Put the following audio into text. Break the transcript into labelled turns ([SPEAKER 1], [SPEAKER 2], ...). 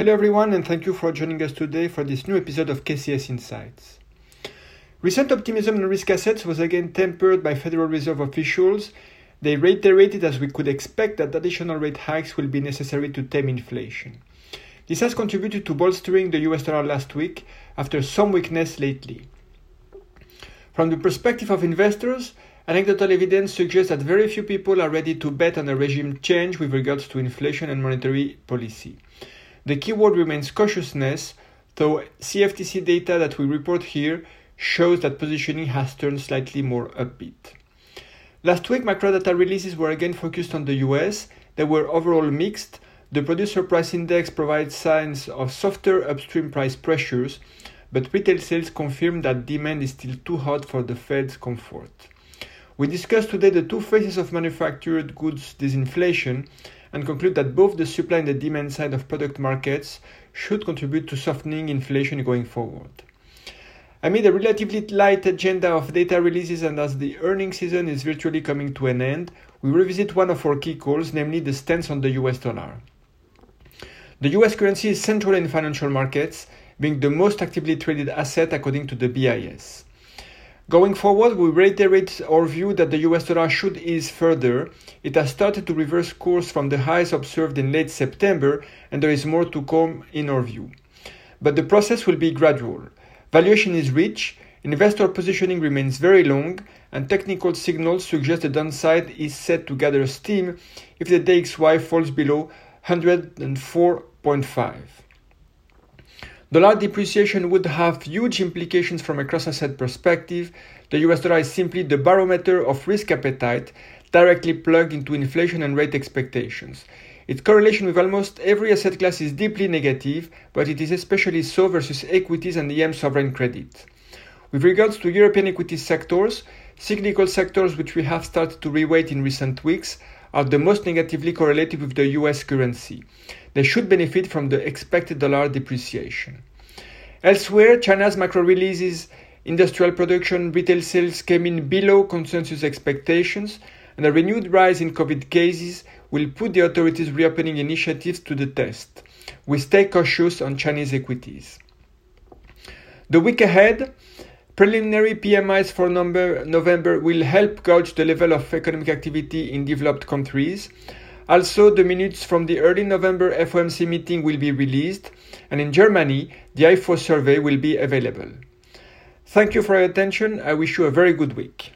[SPEAKER 1] Hello, everyone, and thank you for joining us today for this new episode of KCS Insights. Recent optimism in risk assets was again tempered by Federal Reserve officials. They reiterated, as we could expect, that additional rate hikes will be necessary to tame inflation. This has contributed to bolstering the US dollar last week after some weakness lately. From the perspective of investors, anecdotal evidence suggests that very few people are ready to bet on a regime change with regards to inflation and monetary policy. The keyword remains cautiousness, though CFTC data that we report here shows that positioning has turned slightly more upbeat. Last week, macro data releases were again focused on the US. They were overall mixed. The producer price index provides signs of softer upstream price pressures, but retail sales confirm that demand is still too hot for the Fed's comfort. We discuss today the two phases of manufactured goods disinflation and conclude that both the supply and the demand side of product markets should contribute to softening inflation going forward. Amid a relatively light agenda of data releases and as the earnings season is virtually coming to an end, we revisit one of our key calls, namely the stance on the US dollar. The US currency is central in financial markets, being the most actively traded asset according to the BIS. Going forward, we reiterate our view that the US dollar should ease further. It has started to reverse course from the highs observed in late September, and there is more to come in our view. But the process will be gradual. Valuation is rich, investor positioning remains very long, and technical signals suggest the downside is set to gather steam if the DXY falls below 104.5. Dollar depreciation would have huge implications from a cross asset perspective. The US dollar is simply the barometer of risk appetite directly plugged into inflation and rate expectations. Its correlation with almost every asset class is deeply negative, but it is especially so versus equities and EM sovereign credit. With regards to European equity sectors, cyclical sectors which we have started to reweight in recent weeks are the most negatively correlated with the US currency. They should benefit from the expected dollar depreciation. Elsewhere, China's macro releases, industrial production, retail sales came in below consensus expectations, and a renewed rise in COVID cases will put the authorities' reopening initiatives to the test. We stay cautious on Chinese equities. The week ahead, Preliminary PMIs for November will help gauge the level of economic activity in developed countries. Also, the minutes from the early November FOMC meeting will be released, and in Germany, the IFO survey will be available. Thank you for your attention. I wish you a very good week.